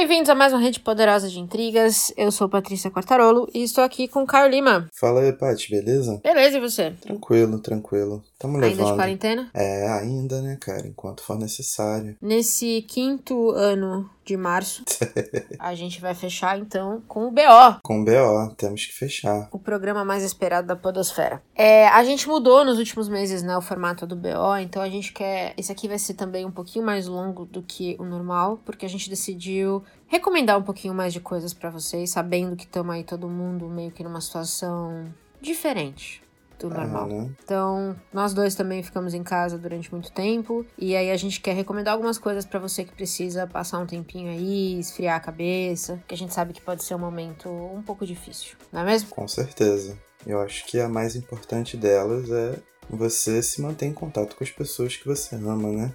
Bem-vindos a mais uma rede poderosa de intrigas. Eu sou Patrícia Quartarolo e estou aqui com Caio Lima. Fala aí, Paty, beleza? Beleza, e você? Tranquilo, tranquilo. Tamo Ainda levando. de quarentena? É, ainda, né, cara? Enquanto for necessário. Nesse quinto ano de março, a gente vai fechar então com o BO, Com BO, temos que fechar. o programa mais esperado da Podosfera. É, a gente mudou nos últimos meses, né, o formato do BO, então a gente quer. Esse aqui vai ser também um pouquinho mais longo do que o normal, porque a gente decidiu recomendar um pouquinho mais de coisas pra vocês, sabendo que estamos aí todo mundo meio que numa situação diferente do normal. Ah, né? Então, nós dois também ficamos em casa durante muito tempo. E aí a gente quer recomendar algumas coisas pra você que precisa passar um tempinho aí, esfriar a cabeça. Que a gente sabe que pode ser um momento um pouco difícil, não é mesmo? Com certeza. Eu acho que a mais importante delas é você se manter em contato com as pessoas que você ama, né?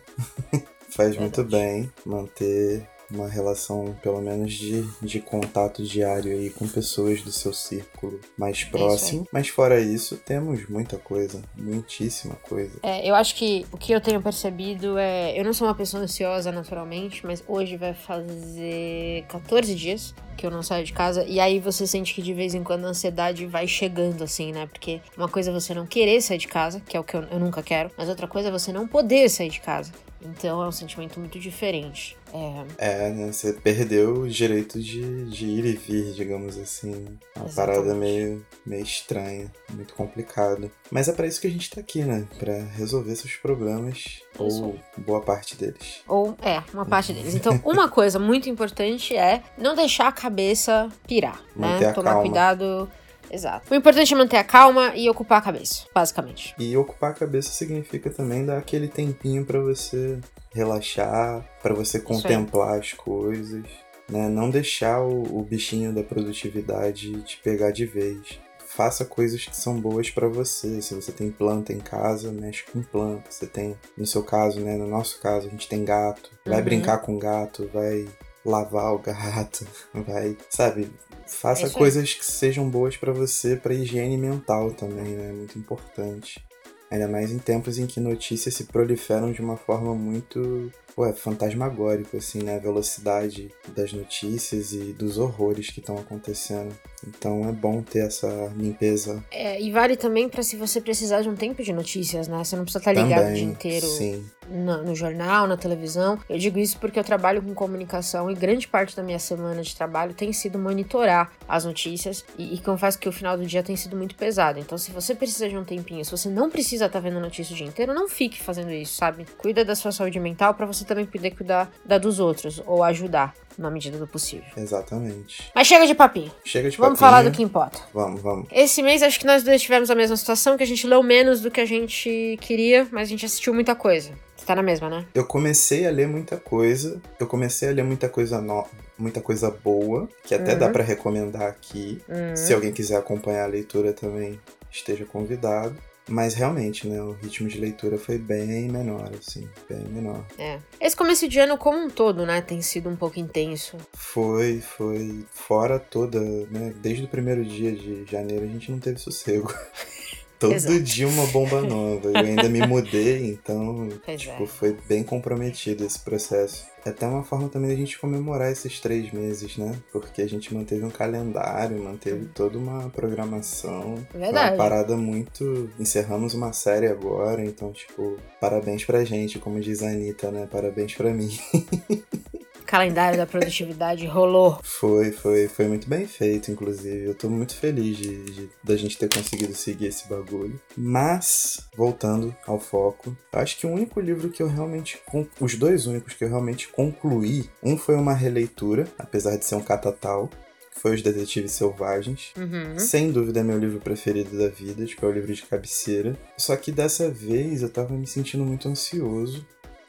Faz muito Verdade. bem manter uma relação, pelo menos, de, de contato diário aí com pessoas do seu círculo mais próximo. Mas fora isso, temos muita coisa, muitíssima coisa. É, eu acho que o que eu tenho percebido é. Eu não sou uma pessoa ansiosa naturalmente, mas hoje vai fazer 14 dias que eu não saio de casa. E aí você sente que de vez em quando a ansiedade vai chegando, assim, né? Porque uma coisa é você não querer sair de casa, que é o que eu, eu nunca quero, mas outra coisa é você não poder sair de casa. Então é um sentimento muito diferente. É, É, né? Você perdeu o direito de, de ir e vir, digamos assim. Uma Exatamente. parada meio, meio estranha, muito complicado. Mas é pra isso que a gente tá aqui, né? Pra resolver seus problemas, Isso ou boa parte deles. Ou, é, uma parte deles. Então, uma coisa muito importante é não deixar a cabeça pirar, Manter né? a Tomar calma. cuidado. Exato. O importante é manter a calma e ocupar a cabeça, basicamente. E ocupar a cabeça significa também dar aquele tempinho pra você relaxar, pra você contemplar as coisas, né? Não deixar o, o bichinho da produtividade te pegar de vez. Faça coisas que são boas pra você. Se você tem planta em casa, mexe com planta. Você tem, no seu caso, né? No nosso caso, a gente tem gato. Vai Uhum. brincar com gato, vai lavar o gato, vai, sabe? Faça É coisas que sejam boas pra você, pra higiene mental também, né? É muito importante. Ainda mais em tempos em que notícias se proliferam de uma forma muito, ué, fantasmagórica, assim, né? A velocidade das notícias e dos horrores que estão acontecendo. Então é bom ter essa limpeza É, e vale também pra se você precisar de um tempo de notícias, né? Você não precisa estar ligado também. o dia inteiro Sim, no, no jornal, na televisão. Eu digo isso porque eu trabalho com comunicação e grande parte da minha semana de trabalho tem sido monitorar as notícias e, e confesso que o final do dia tem sido muito pesado. Então, se você precisa de um tempinho, se você não precisa estar vendo notícia o dia inteiro, não fique fazendo isso, sabe? Cuida da sua saúde mental pra você também poder cuidar da dos outros ou ajudar na medida do possível. exatamente. Mas chega de papinho. Chega de Vamos papinho. falar do que importa. Vamos, vamos. Esse mês acho que nós dois tivemos a mesma situação, que a gente leu menos do que a gente queria, mas a gente assistiu muita coisa. Você tá na mesma, né? Eu comecei a ler muita coisa. Eu comecei a ler muita coisa no... muita coisa boa, que até Uhum. dá pra recomendar aqui. Hum. Se alguém quiser acompanhar a leitura também, esteja convidado. Mas realmente, né, o ritmo de leitura foi bem menor, assim, bem menor. É. Esse começo de ano como um todo, né, tem sido um pouco intenso. Foi, foi fora toda, né, desde o primeiro dia de janeiro a gente não teve sossego. Todo Exato. dia uma bomba nova. Eu ainda me mudei, então, Pois tipo, é. foi bem comprometido esse processo. É até uma forma também da gente comemorar esses três meses, né? Porque a gente manteve um calendário, manteve toda uma programação. Verdade. uma parada muito. Encerramos uma série agora, então, tipo, parabéns pra gente, como diz a Anitta, né? Parabéns pra mim. Calendário da produtividade rolou. Foi, foi, foi muito bem feito, inclusive. Eu tô muito feliz de, de- da gente ter conseguido seguir esse bagulho. Mas, voltando ao foco, eu acho que o único livro que eu realmente. Os dois únicos que eu realmente concluí, um foi uma releitura, apesar de ser um catatal. que Foi Os Detetives Selvagens. Uhum. Sem dúvida é meu livro preferido da vida, tipo, é o livro de cabeceira. Só que dessa vez eu tava me sentindo muito ansioso,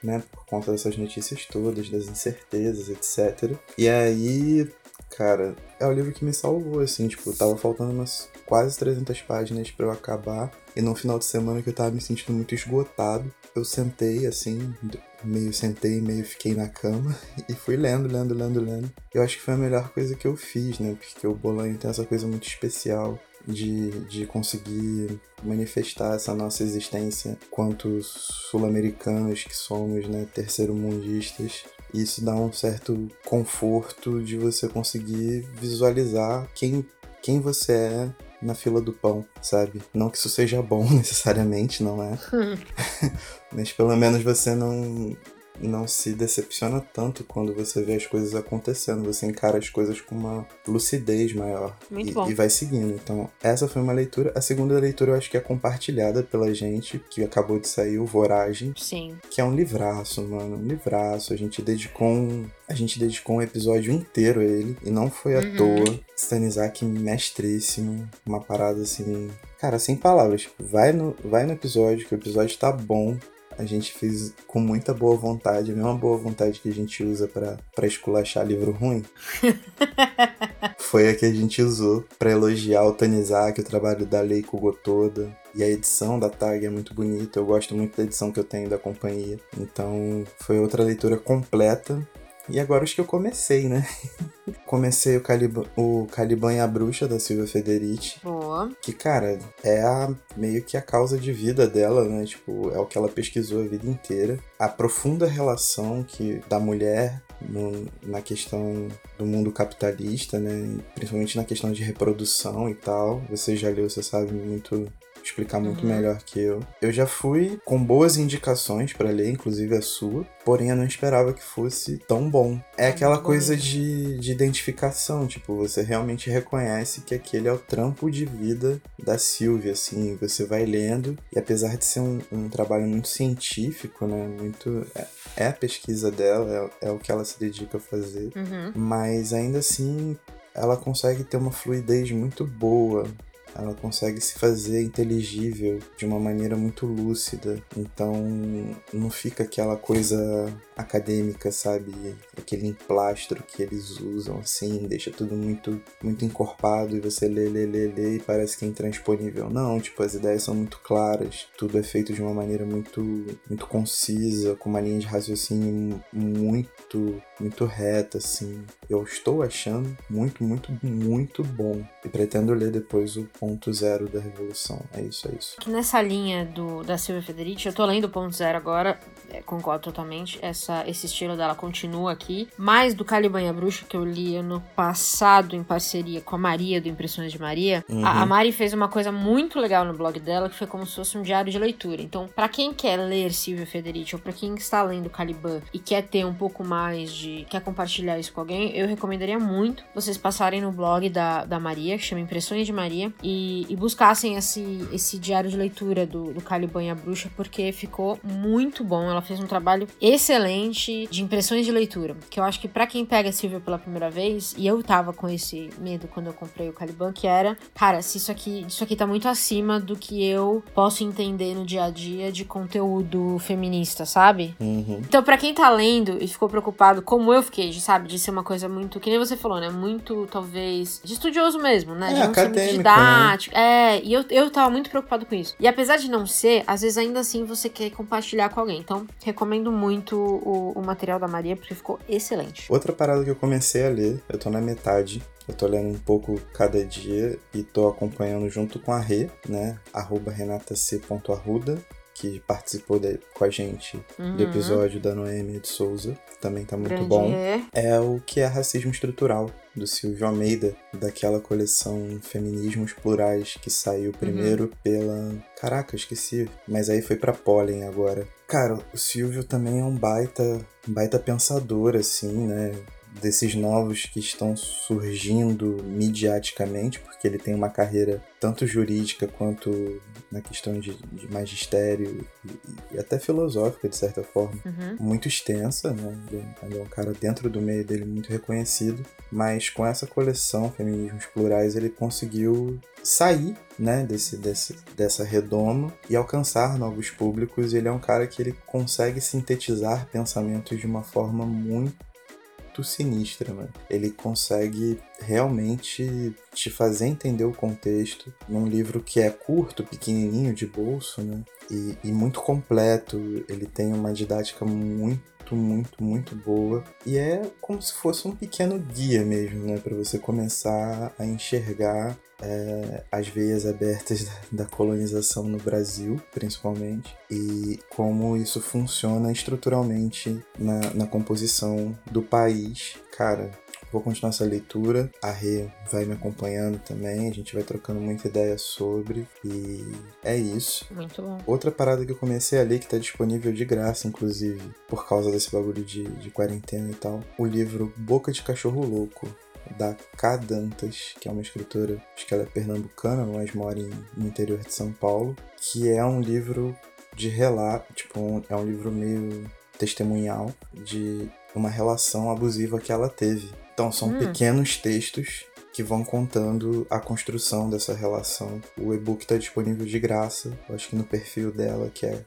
né? Por conta dessas notícias todas, das incertezas, etc. E aí, cara, é o livro que me salvou, assim, tipo, tava faltando umas quase 300 páginas pra eu acabar. E num final de semana que eu tava me sentindo muito esgotado, eu sentei, assim, meio sentei, meio fiquei na cama e fui lendo, lendo, lendo, lendo. Eu acho que foi a melhor coisa que eu fiz, né? Porque o Bolanho tem essa coisa muito especial de, de conseguir manifestar essa nossa existência quanto sul-americanos que somos, né? Terceiro-mundistas. isso dá um certo conforto de você conseguir visualizar quem, quem você é na fila do pão, sabe? Não que isso seja bom necessariamente, não é? Mas pelo menos você não não se decepciona tanto quando você vê as coisas acontecendo. Você encara as coisas com uma lucidez maior. Muito e, bom. e vai seguindo. Então, essa foi uma leitura. A segunda leitura eu acho que é compartilhada pela gente, que acabou de sair, o Voragem. Sim. Que é um livraço, mano. Um livraço. A gente dedicou um. A gente dedicou um episódio inteiro a ele. E não foi à Uhum. toa. Stanizak mestríssimo. Uma parada assim. Cara, sem palavras. Vai no, vai no episódio, que o episódio tá bom. A gente fez com muita boa vontade, a mesma boa vontade que a gente usa pra esculachar livro ruim. Foi a que a gente usou pra elogiar o Tanizaki, o trabalho da Leiko Gotoda. E a edição da Tag é muito bonita, eu gosto muito da edição que eu tenho da companhia. Então foi outra leitura completa. E agora acho que eu comecei, né? comecei o Caliban, o Caliban e a Bruxa, da Silvia Federici. Boa. Que, cara, é a, meio que a causa de vida dela, né? Tipo, é o que ela pesquisou a vida inteira. A profunda relação que da mulher no- na questão do mundo capitalista, né? Principalmente na questão de reprodução e tal. Você já leu, você sabe muito explicar muito Uhum. melhor que eu. Eu já fui com boas indicações pra ler, inclusive a sua, porém eu não esperava que fosse tão bom. É aquela coisa de, de identificação, tipo, você realmente reconhece que aquele é o trampo de vida da Silvia, assim, você vai lendo, e apesar de ser um, um trabalho muito científico, né, muito... É, é a pesquisa dela, é, é o que ela se dedica a fazer, Uhum. mas ainda assim ela consegue ter uma fluidez muito boa. Ela consegue se fazer inteligível de uma maneira muito lúcida. Então não fica aquela coisa acadêmica, sabe? Aquele emplastro que eles usam assim, deixa tudo muito muito encorpado e você lê, lê, lê, lê e parece que é intransponível. Não, tipo, as ideias são muito claras, tudo é feito de uma maneira muito muito concisa, com uma linha de raciocínio muito muito reta assim. Eu estou achando muito, muito, muito bom e pretendo ler depois o ponto zero da revolução. É isso, é isso. Nessa linha do, da Silvia Federici, eu tô lendo o ponto zero agora, é, concordo totalmente. Essa, esse estilo dela continua aqui. Mais do Caliban e a Bruxa, que eu li ano passado em parceria com a Maria, do Impressões de Maria. Uhum. A, a Mari fez uma coisa muito legal no blog dela, que foi como se fosse um diário de leitura. Então, pra quem quer ler Silvia Federici, ou pra quem está lendo Caliban e quer ter um pouco mais de. quer compartilhar isso com alguém, eu recomendaria muito vocês passarem no blog da, da Maria, que chama Impressões de Maria, e, e buscassem esse, esse diário de leitura do, do Caliban e a Bruxa, porque ficou muito bom. Ela fez um trabalho excelente de impressões de leitura, que eu acho que pra quem pega a Silvia pela primeira vez, e eu tava com esse medo quando eu comprei o Caliban, que era, cara, se isso aqui, isso aqui tá muito acima do que eu posso entender no dia a dia de conteúdo feminista, sabe? Uhum. Então, pra quem tá lendo e ficou preocupado, como eu fiquei, sabe, de ser uma coisa muito, que nem você falou, né? Muito, talvez, de estudioso mesmo, né? É, de não ser muito acadêmico, né? didático. É, e eu, eu tava muito preocupado com isso. E apesar de não ser, às vezes ainda assim você quer compartilhar com alguém. Então, recomendo muito o, o material da Maria, porque ficou excelente. Outra parada que eu comecei a ler, eu tô na metade. Eu tô lendo um pouco cada dia e tô acompanhando junto com a Rê, né? Arroba renatac.arruda, que participou de- com a gente Uhum. do episódio da Noêmia de Souza, que também tá muito Grande bom. Rê. é o que é racismo estrutural do Silvio Almeida, daquela coleção Feminismos Plurais que saiu primeiro pela. Caraca, esqueci. Mas aí foi pra Pollen agora. Cara, o Silvio também é um baita, um baita pensador, assim, né? Desses novos que estão surgindo mediaticamente, porque ele tem uma carreira tanto jurídica quanto na questão de, de magistério e, e até filosófica, de certa forma Uhum. muito extensa, né? Ele ele é um cara dentro do meio dele muito reconhecido, mas com essa coleção Feminismos Plurais ele conseguiu sair, né, desse, desse, dessa redoma e alcançar novos públicos. Ele é um cara que ele consegue sintetizar pensamentos de uma forma muito sinistra, mano. Ele consegue realmente te fazer entender o contexto num livro que é curto, pequenininho, de bolso, né? E, e muito completo. Ele tem uma didática muito, muito, muito boa. E é como se fosse um pequeno guia mesmo, né? Para você começar a enxergar é, as veias abertas da, da colonização no Brasil, principalmente, e como isso funciona estruturalmente na, na composição do país. Cara, Vou continuar essa leitura. A Rê vai me acompanhando também. A gente vai trocando muita ideia sobre. E é isso. Muito bom. Outra parada que eu comecei a ler, que tá disponível de graça, inclusive, por causa desse bagulho de, de quarentena e tal. O livro Boca de Cachorro Louco, da K. Dantas, que é uma escritora, acho que ela é pernambucana, mas mora em, no interior de São Paulo, que é um livro de relato, tipo, um, é um livro meio testemunhal de uma relação abusiva que ela teve. Então são hum. pequenos textos que vão contando a construção dessa relação. O e-book está disponível de graça, acho que no perfil dela, que é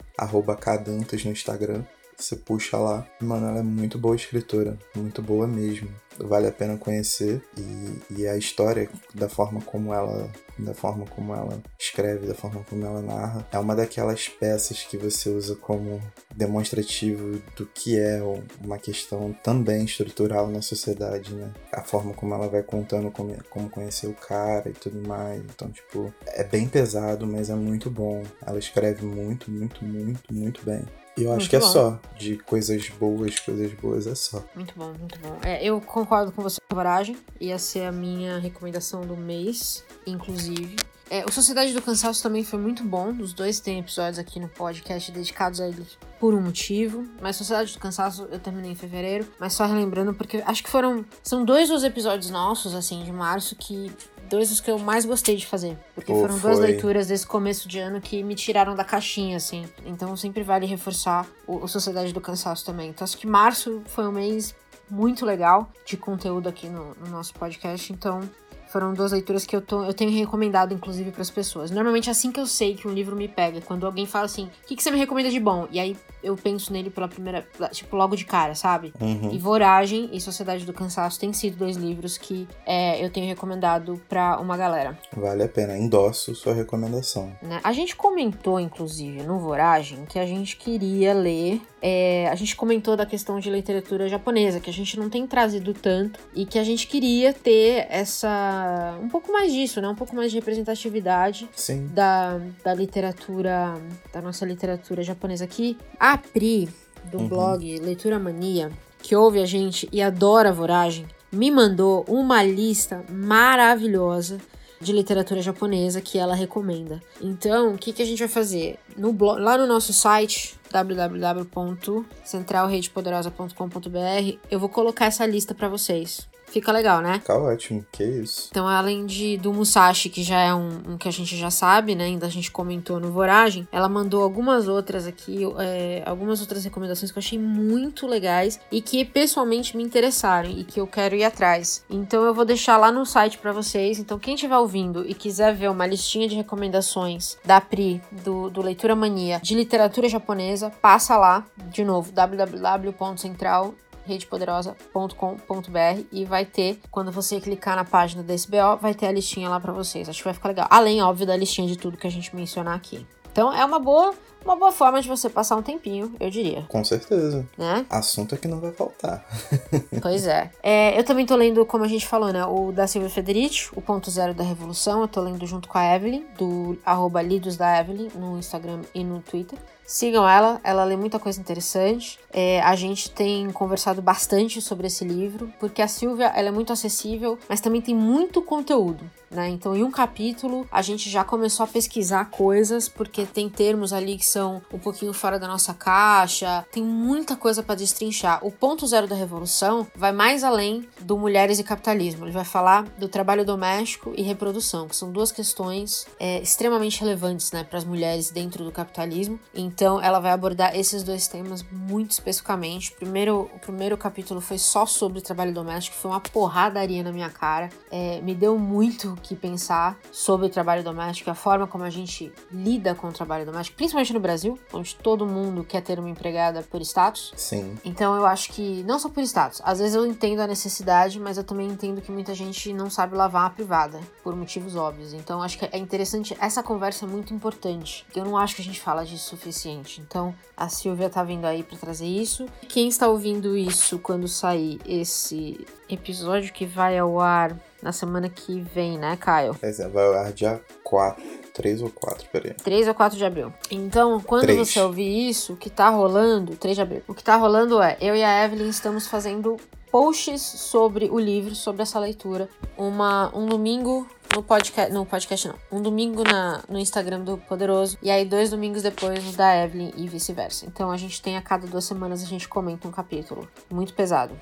@cadantas no Instagram. Você puxa lá. Mano, ela é muito boa escritora, muito boa mesmo vale a pena conhecer e, e a história da forma como ela da forma como ela escreve, da forma como ela narra, é uma daquelas peças que você usa como demonstrativo do que é uma questão também estrutural na sociedade, né? A forma como ela vai contando como, como conhecer o cara e tudo mais. Então, tipo, é bem pesado, mas é muito bom. Ela escreve muito, muito, muito, muito bem. E eu acho muito que é só. De coisas boas, coisas boas é só. Muito bom, muito bom. É, eu concordo com você coragem. Ia ser a minha recomendação do mês, inclusive. É, o Sociedade do Cansaço também foi muito bom. Os dois têm episódios aqui no podcast dedicados a eles por um motivo. Mas Sociedade do Cansaço eu terminei em fevereiro. Mas só relembrando, porque acho que foram. São dois dos episódios nossos, assim, de março, que dois dos que eu mais gostei de fazer. Porque Pô, foram foi. duas leituras desse começo de ano que me tiraram da caixinha, assim. Então sempre vale reforçar o, o Sociedade do Cansaço também. Então acho que março foi um mês muito legal de conteúdo aqui no, no nosso podcast. Então foram duas leituras que eu, tô, eu tenho recomendado, inclusive, para as pessoas. Normalmente, é assim que eu sei que um livro me pega, quando alguém fala assim: o que, que você me recomenda de bom? E aí eu penso nele pela primeira, tipo, logo de cara, sabe? Uhum. E Voragem e Sociedade do Cansaço têm sido dois livros que é, eu tenho recomendado para uma galera. Vale a pena, endosso sua recomendação. Né? A gente comentou, inclusive, no Voragem, que a gente queria ler. É, a gente comentou da questão de literatura japonesa, que a gente não tem trazido tanto, e que a gente queria ter essa. um pouco mais disso, né? Um pouco mais de representatividade Sim. Da, da literatura. da nossa literatura japonesa aqui. A Pri, do uhum. blog Leitura Mania, que ouve a gente e adora a Voragem, me mandou uma lista maravilhosa de literatura japonesa que ela recomenda. Então, o que, que a gente vai fazer? No blog, lá no nosso site, www.centralredepoderosa.com.br, eu vou colocar essa lista para vocês. Fica legal, né? Fica ótimo, que isso. Então, além de do Musashi, que já é um, um, que a gente já sabe, né? Ainda a gente comentou no Voragem, ela mandou algumas outras aqui, é, algumas outras recomendações que eu achei muito legais e que pessoalmente me interessaram e que eu quero ir atrás. Então, eu vou deixar lá no site para vocês. Então, quem estiver ouvindo e quiser ver uma listinha de recomendações da Pri, do, do Leitura Mania, de literatura japonesa, passa lá, de novo, www.central redepoderosa.com.br e vai ter, quando você clicar na página da SBO, vai ter a listinha lá para vocês. Acho que vai ficar legal. Além, óbvio, da listinha de tudo que a gente mencionar aqui. Então é uma boa uma boa forma de você passar um tempinho, eu diria. Com certeza. Né? Assunto é que não vai faltar. pois é. é. Eu também tô lendo, como a gente falou, né? O da Silvia Federici, o ponto zero da revolução. Eu tô lendo junto com a Evelyn, do arroba Lidos da Evelyn, no Instagram e no Twitter. Sigam ela, ela lê muita coisa interessante. É, a gente tem conversado bastante sobre esse livro, porque a Silvia ela é muito acessível, mas também tem muito conteúdo. Né? Então, em um capítulo, a gente já começou a pesquisar coisas, porque tem termos ali que são um pouquinho fora da nossa caixa, tem muita coisa para destrinchar. O ponto zero da revolução vai mais além do mulheres e capitalismo. Ele vai falar do trabalho doméstico e reprodução, que são duas questões é, extremamente relevantes né, para as mulheres dentro do capitalismo. Então, ela vai abordar esses dois temas muito especificamente. Primeiro, o primeiro capítulo foi só sobre trabalho doméstico, foi uma porradaria na minha cara. É, me deu muito que pensar sobre o trabalho doméstico, a forma como a gente lida com o trabalho doméstico, principalmente no Brasil, onde todo mundo quer ter uma empregada por status. Sim. Então eu acho que, não só por status, às vezes eu entendo a necessidade, mas eu também entendo que muita gente não sabe lavar a privada, por motivos óbvios. Então acho que é interessante, essa conversa é muito importante. Eu não acho que a gente fala disso o suficiente. Então a Silvia tá vindo aí para trazer isso. Quem está ouvindo isso quando sair esse episódio que vai ao ar na semana que vem, né, Caio? É, vai ao ar dia 4, 3 ou 4, peraí. 3 ou 4 de abril. Então, quando Três. você ouvir isso, o que tá rolando, 3 de abril, o que tá rolando é, eu e a Evelyn estamos fazendo posts sobre o livro, sobre essa leitura. Uma, um domingo no podcast, no podcast não, um domingo na, no Instagram do Poderoso e aí dois domingos depois no da Evelyn e vice-versa. Então a gente tem a cada duas semanas a gente comenta um capítulo. Muito pesado.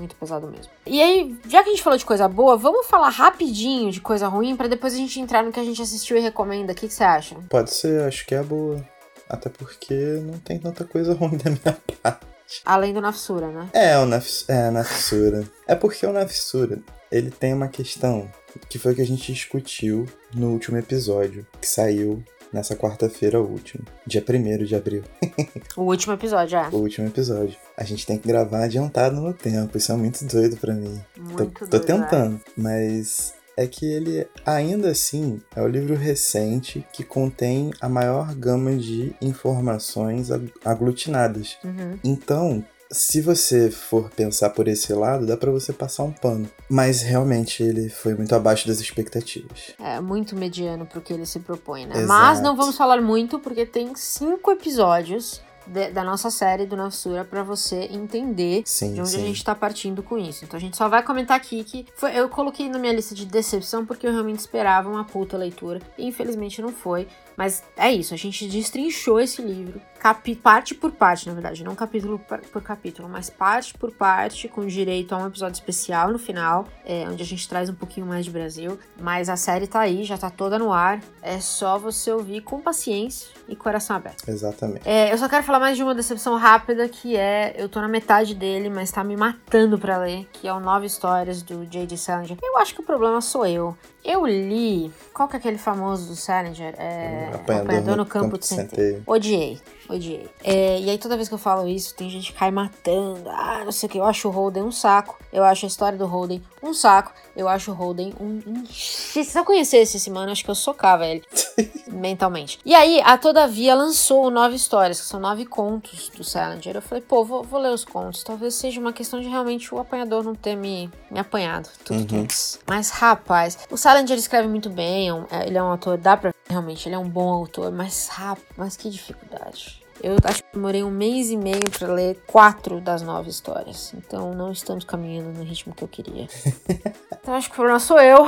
Muito pesado mesmo. E aí, já que a gente falou de coisa boa, vamos falar rapidinho de coisa ruim pra depois a gente entrar no que a gente assistiu e recomenda. O que, que você acha? Pode ser, acho que é boa. Até porque não tem tanta coisa ruim da minha parte. Além do Nafsura, né? É, o Naf é, Nafsura. É porque o Nafsura, ele tem uma questão que foi o que a gente discutiu no último episódio, que saiu nessa quarta-feira última, dia 1 de abril. O último episódio, é. o último episódio. A gente tem que gravar adiantado no tempo, isso é muito doido pra mim. Tô, Muito tô doido, tentando, mas é que ele, ainda assim, é o livro recente que contém a maior gama de informações ag- aglutinadas. é. Uhum. Então, se você for pensar por esse lado, dá pra você passar um pano. Mas realmente ele foi muito abaixo das expectativas. É muito mediano pro que ele se propõe, né? Exato. Mas não vamos falar muito, porque tem cinco episódios da nossa série do Nafsura pra você entender Sim, de onde sim. a gente tá partindo com isso. Então a gente só vai comentar aqui que foi, eu coloquei na minha lista de decepção porque eu realmente esperava uma puta leitura. E infelizmente não foi. Mas é isso, a gente destrinchou esse livro, parte por parte, na verdade, não capítulo por capítulo, mas parte por parte, com direito a um episódio especial no final, é, onde a gente traz um pouquinho mais de Brasil. Mas a série tá aí, já tá toda no ar. É só você ouvir com paciência e coração aberto. Exatamente. É, eu só quero falar mais de uma decepção rápida, que é, eu tô na metade dele, mas tá me matando pra ler, que é o Nove Histórias do J.D. Salinger. Eu acho que o problema sou eu. Eu li, qual que é aquele famoso do Salinger? É, Apanhador no Campo, Campo de de. Centeio. Odiei, odiei. É, e aí toda vez que eu falo isso, tem gente que cai matando, ah, não sei o que, eu acho o Holden um saco, eu acho a história do Holden um saco, eu acho o Holden um... um... Se eu conhecesse esse mano, acho que eu socava ele mentalmente. E aí, a Todavia lançou nove histórias, que são nove contos do Salinger. Eu falei, pô, vou, vou ler os contos. Talvez seja uma questão de realmente o apanhador não ter me, me apanhado. Tudo Uhum. Mas, rapaz, o Salinger escreve muito bem, é é- ele é um autor, dá pra realmente, ele é um bom autor, mas, rapaz, mas que dificuldade. Eu acho que demorei um mês e meio pra ler quatro das nove histórias. Então não estamos caminhando no ritmo que eu queria. então acho que o problema sou eu.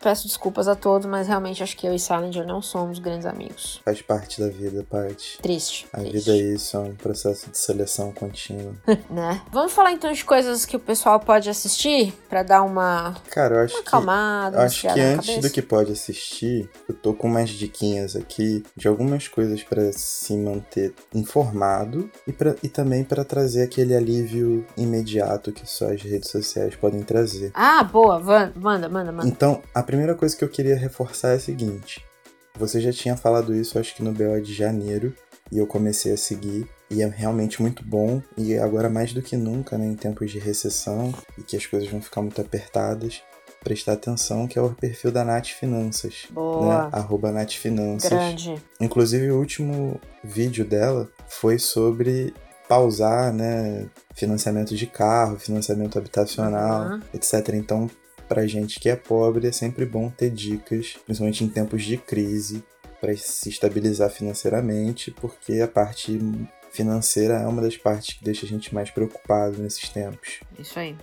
Peço desculpas a todos, mas realmente acho que eu e Salinger não somos grandes amigos. Faz parte da vida, Paty. Triste. A triste. vida é isso, é um processo de seleção contínua. Né? Vamos falar então de coisas que o pessoal pode assistir pra dar uma, Cara, eu acho uma que. acalmada, Eu acho que antes cabeça. do que pode assistir, eu tô com umas diquinhas aqui de algumas coisas pra se manter informado e, pra, e também pra trazer aquele alívio imediato que só as redes sociais podem trazer. Ah, boa. Van- Manda, manda, manda. Então, a primeira coisa que eu queria reforçar é a seguinte: você já tinha falado isso, acho que no BO de janeiro, e eu comecei a seguir. E é realmente muito bom, e agora mais do que nunca, né, em tempos de recessão e que as coisas vão ficar muito apertadas, prestar atenção que é o perfil da Nath Finanças, Boa. né? Arroba Nath Finanças. Grande. Inclusive, o último vídeo dela foi sobre pausar, né? Financiamento de carro, financiamento habitacional, Uhum. etc. Então, pra gente que é pobre, é sempre bom ter dicas, principalmente em tempos de crise, para se estabilizar financeiramente, porque a parte financeira é uma das partes que deixa a gente mais preocupado nesses tempos. Isso aí.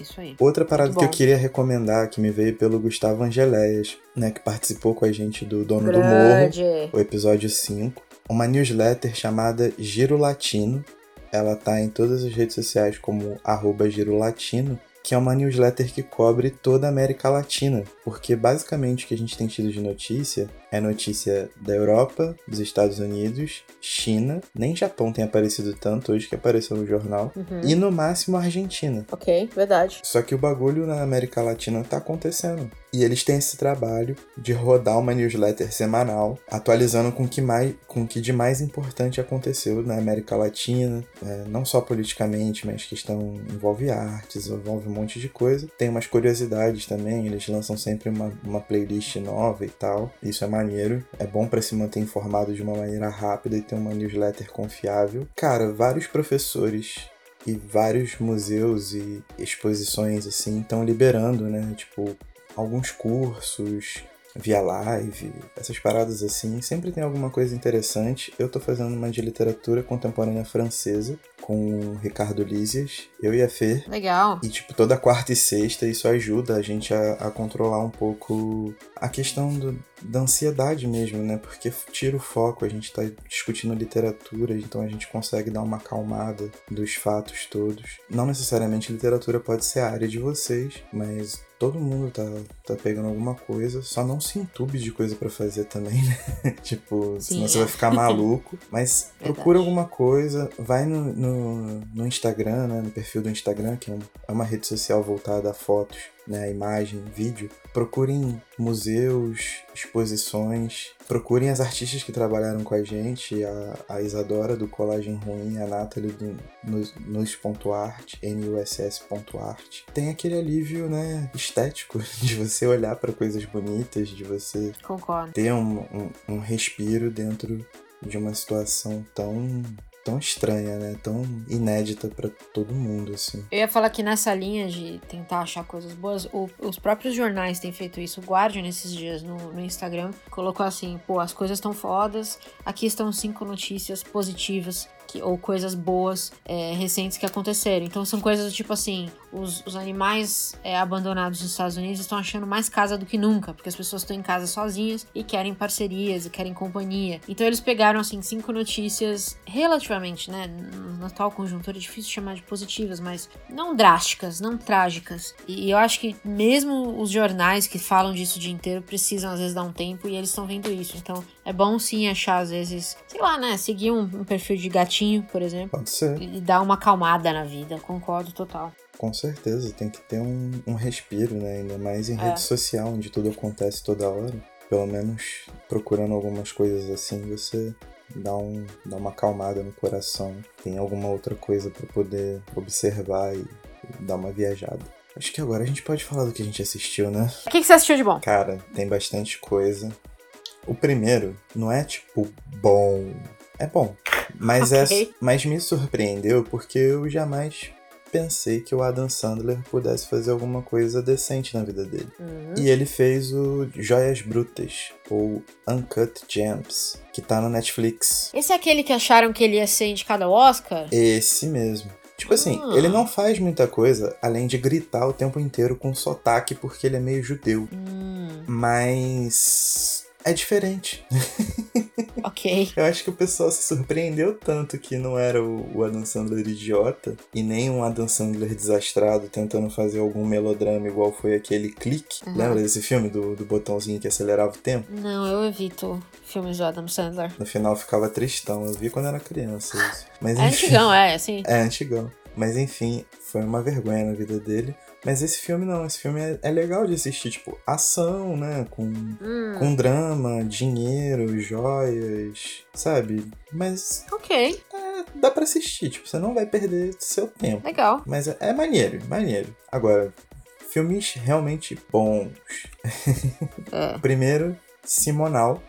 Isso aí. Outra parada que eu queria recomendar, que me veio pelo Gustavo Angeléias, né, que participou com a gente do Dono do Morro, Grande. o episódio 5, uma newsletter chamada Giro Latino. Ela tá em todas as redes sociais como arroba Giro Latino, que é uma newsletter que cobre toda a América Latina, porque basicamente o que a gente tem tido de notícia é notícia da Europa, dos Estados Unidos, China, nem Japão tem aparecido tanto hoje que apareceu no jornal, Uhum. e no máximo Argentina. Ok, verdade. Só que o bagulho na América Latina tá acontecendo. E eles têm esse trabalho de rodar uma newsletter semanal, atualizando com o que, mais, com o que de mais importante aconteceu na América Latina, é, não só politicamente, mas questão envolve artes, envolve um monte de coisa. Tem umas curiosidades também, eles lançam sempre uma, uma playlist nova e tal. Isso é maneiro, é bom pra se manter informado de uma maneira rápida e ter uma newsletter confiável. Cara, vários professores e vários museus e exposições assim estão liberando, né? Tipo, alguns cursos, via live, essas paradas assim, sempre tem alguma coisa interessante. Eu tô fazendo uma de literatura contemporânea francesa com o Ricardo Lízias, eu e a Fê. Legal. E, tipo, toda quarta e sexta isso ajuda a gente a, a controlar um pouco a questão do, da ansiedade mesmo, né? Porque tira o foco, a gente tá discutindo literatura, então a gente consegue dar uma acalmada dos fatos todos. Não necessariamente literatura pode ser a área de vocês, mas todo mundo tá, tá pegando alguma coisa, só não se entube de coisa para fazer também, né? tipo, Sim, senão é. você vai ficar maluco. Mas procura alguma coisa, vai no, no, no, Instagram, né? No perfil do Instagram, que é, é uma rede social voltada a fotos né, imagem, vídeo, procurem museus, exposições, procurem as artistas que trabalharam com a gente, a, a Isadora do Colagem Ruim, a Nathalie do Nus.art, nuss.art. Tem aquele alívio, né, estético de você olhar para coisas bonitas, de você Concordo. ter um, um, um respiro dentro de uma situação tão tão estranha, né? Tão inédita para todo mundo, assim. Eu ia falar que nessa linha de tentar achar coisas boas, o, os próprios jornais têm feito isso. O Guardian, nesses dias no, no Instagram, colocou assim: pô, as coisas estão fodas, aqui estão cinco notícias positivas que, ou coisas boas é, recentes que aconteceram. Então são coisas tipo assim: os, os animais é, abandonados nos Estados Unidos estão achando mais casa do que nunca, porque as pessoas estão em casa sozinhas e querem parcerias e querem companhia. Então eles pegaram assim cinco notícias relativamente, né? Na atual conjuntura é difícil chamar de positivas, mas não drásticas, não trágicas. E eu acho que mesmo os jornais que falam disso o dia inteiro precisam às vezes dar um tempo e eles estão vendo isso. Então é bom sim achar às vezes, sei lá, né? Seguir um, um perfil de gatinho por exemplo. Pode ser. E dar uma acalmada na vida, concordo total. Com certeza, tem que ter um, um respiro, né? Ainda mais em é. rede social, onde tudo acontece toda hora. Pelo menos procurando algumas coisas assim, você dá, um, dá uma acalmada no coração. Tem alguma outra coisa para poder observar e, e dar uma viajada. Acho que agora a gente pode falar do que a gente assistiu, né? O que, que você assistiu de bom? Cara, tem bastante coisa. O primeiro não é tipo bom. É bom. Mas, é okay. é, mas me surpreendeu porque eu jamais pensei que o Adam Sandler pudesse fazer alguma coisa decente na vida dele. Uhum. E ele fez o Joias Brutas, ou Uncut Gems, que tá no Netflix. Esse é aquele que acharam que ele ia ser indicado ao Oscar? Esse mesmo. Tipo assim, ah. ele não faz muita coisa além de gritar o tempo inteiro com sotaque porque ele é meio judeu. Hum. Mas é diferente. Ok. Eu acho que o pessoal se surpreendeu tanto que não era o Adam Sandler idiota e nem um Adam Sandler desastrado tentando fazer algum melodrama igual foi aquele clique. Uhum. Lembra desse filme do, do botãozinho que acelerava o tempo? Não, eu evito filmes do Adam Sandler. No final ficava tristão. Eu vi quando era criança isso. Mas, é antigão, é, assim. É antigão. Mas enfim, foi uma vergonha na vida dele. Mas esse filme não, esse filme é, é legal de assistir, tipo, ação, né? Com, hum. com drama, dinheiro, joias, sabe? Mas. Ok. É, dá pra assistir, tipo, você não vai perder seu tempo. Legal. Mas é, é maneiro, maneiro. Agora, filmes realmente bons. É. Primeiro, Simonal,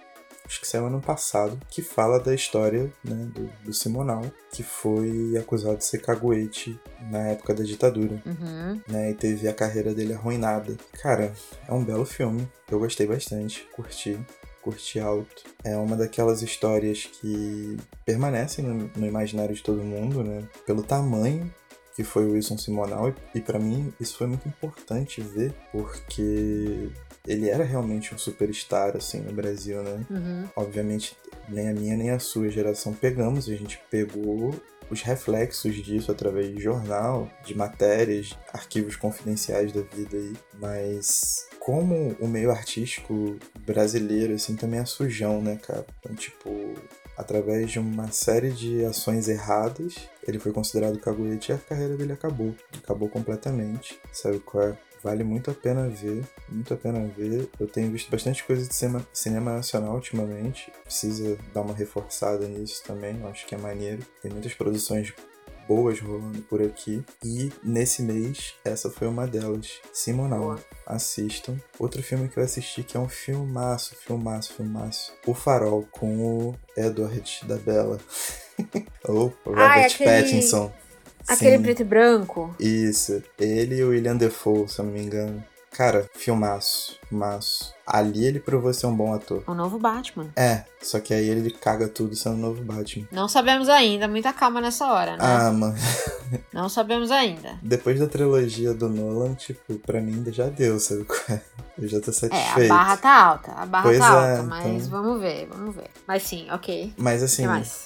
acho que saiu ano passado, que fala da história né, do, do, Simonal, que foi acusado de ser caguete na época da ditadura. Uhum. Né, e teve a carreira dele arruinada. Cara, é um belo filme. Eu gostei bastante, curti. Curti alto. É uma daquelas histórias que permanecem no, no imaginário de todo mundo, né? Pelo tamanho que foi o Wilson Simonal, e, e para mim isso foi muito importante ver, porque ele era realmente um superstar, assim, no Brasil, né? Uhum. Obviamente, nem a minha nem a sua geração pegamos, a gente pegou os reflexos disso através de jornal, de matérias, arquivos confidenciais da vida aí, mas como o meio artístico brasileiro, assim, também é sujão, né, cara? Então, tipo, através de uma série de ações erradas, ele foi considerado caguete e a carreira dele acabou. Acabou completamente. Sabe qual é? Vale muito a pena ver, muito a pena ver. Eu tenho visto bastante coisa de cinema, cinema nacional ultimamente. Precisa dar uma reforçada nisso também, eu acho que é maneiro. Tem muitas produções boas rolando por aqui. E nesse mês, essa foi uma delas. Simonal. Assistam. Outro filme que eu assisti que é um filmaço, filmaço, filmaço. O Farol, com o Edward da Bella. Ou Robert Ai, aquele... Pattinson. Aquele Sim. preto e branco? Isso. Ele e o William Defoe, se eu não me engano. Cara, filmaço, filmaço. Ali ele provou ser um bom ator. O novo Batman. É, só que aí ele caga tudo sendo o novo Batman. Não sabemos ainda, muita calma nessa hora, né? Ah, mano. Não sabemos ainda. Depois da trilogia do Nolan, tipo, pra mim ainda já deu, sabe? Eu já tô satisfeito. É, a barra tá alta, a barra Pois tá é, alta, mas então- vamos ver, vamos ver. Mas sim, ok. Mas assim,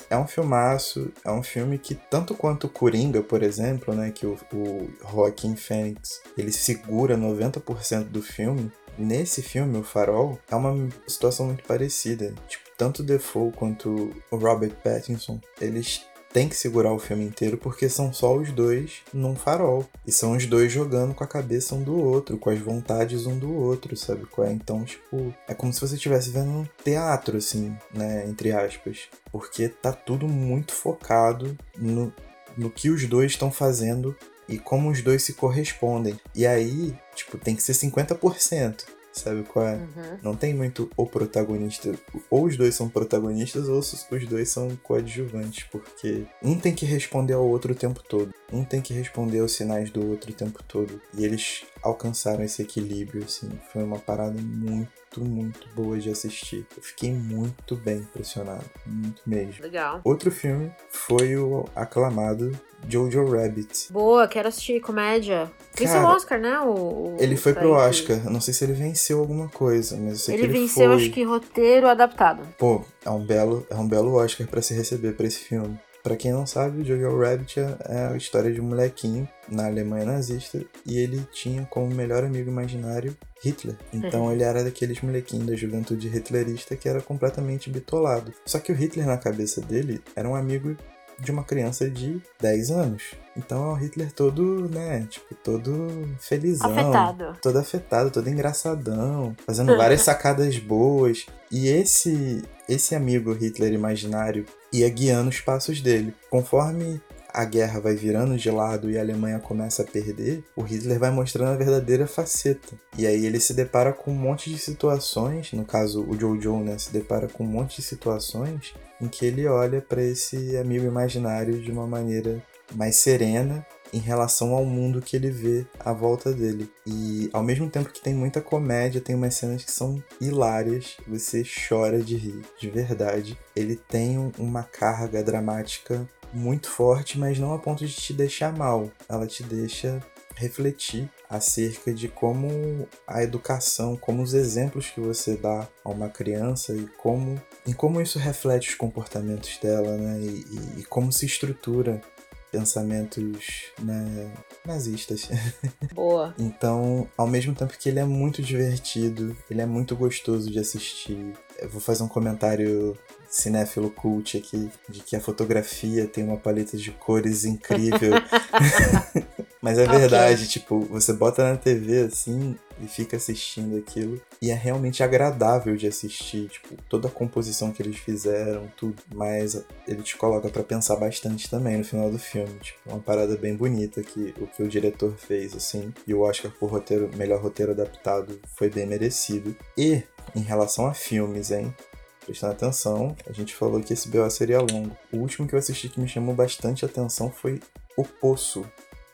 é um filmaço, é um filme que, tanto quanto Coringa, por exemplo, né, que o, o Joaquin Phoenix, ele segura 90% do filme, nesse filme, o Farol, é uma situação muito parecida. Tipo, tanto Defoe quanto o Robert Pattinson, eles têm que segurar o filme inteiro porque são só os dois num farol. E são os dois jogando com a cabeça um do outro, com as vontades um do outro, sabe qual é? Então, tipo, é como se você estivesse vendo um teatro, assim, né? Entre aspas. Porque tá tudo muito focado no, no que os dois estão fazendo e como os dois se correspondem. E aí, tipo, tem que ser 50%. Sabe qual é? Uhum. Não tem muito o protagonista. Ou os dois são protagonistas, ou os os dois são coadjuvantes. Porque um tem que responder ao outro o tempo todo. Um tem que responder aos sinais do outro o tempo todo. E eles alcançaram esse equilíbrio, assim. Foi uma parada muito, muito boa de assistir. Eu fiquei muito bem impressionado. Muito mesmo. Legal. Outro filme foi o aclamado Jojo Rabbit. Boa, quero assistir comédia. Venceu o Cara, Oscar, né? O, o- Ele foi pro. Oscar. Eu não sei se ele venceu alguma coisa, mas eu sei Ele que ele venceu, foi. acho que roteiro adaptado. Pô, é um belo, é um belo Oscar pra se receber pra esse filme. Pra quem não sabe, o Jojo Rabbit é é a história de um molequinho na Alemanha nazista e ele tinha como melhor amigo imaginário Hitler. Então ele era daqueles molequinhos da juventude hitlerista que era completamente bitolado. Só que o Hitler na cabeça dele era um amigo de uma criança de 10 anos. Então é o Hitler todo, né, tipo, todo felizão Afetado. todo afetado, todo engraçadão, fazendo várias sacadas boas. E esse esse amigo Hitler imaginário ia guiando os passos dele. Conforme a guerra vai virando de lado e a Alemanha começa a perder, o Hitler vai mostrando a verdadeira faceta. E aí ele se depara com um monte de situações, no caso o Jojo, né, se depara com um monte de situações em que ele olha para esse amigo imaginário de uma maneira mais serena em relação ao mundo que ele vê à volta dele. E ao mesmo tempo que tem muita comédia, tem umas cenas que são hilárias, você chora de rir, de verdade. Ele tem um- uma carga dramática muito forte, mas não a ponto de te deixar mal. Ela te deixa refletir acerca de como a educação, como os exemplos que você dá a uma criança e como, em como isso reflete os comportamentos dela, né? E, e- e como se estrutura pensamentos né, nazistas. Boa. Então, ao mesmo tempo que ele é muito divertido, ele é muito gostoso de assistir. Eu vou fazer um comentário cinéfilo cult aqui, de que a fotografia tem uma paleta de cores incrível. Mas é verdade, tipo, você bota na TV assim e fica assistindo aquilo. E é realmente agradável de assistir, tipo, toda a composição que eles fizeram, tudo. Mas ele te coloca pra pensar bastante também no final do filme. Tipo, uma parada bem bonita que o que o diretor fez, assim. E o Oscar por roteiro, melhor roteiro adaptado foi bem merecido. E, em relação a filmes, hein? Prestando atenção, a gente falou que esse BO seria longo. O último que eu assisti que me chamou bastante atenção foi O Poço,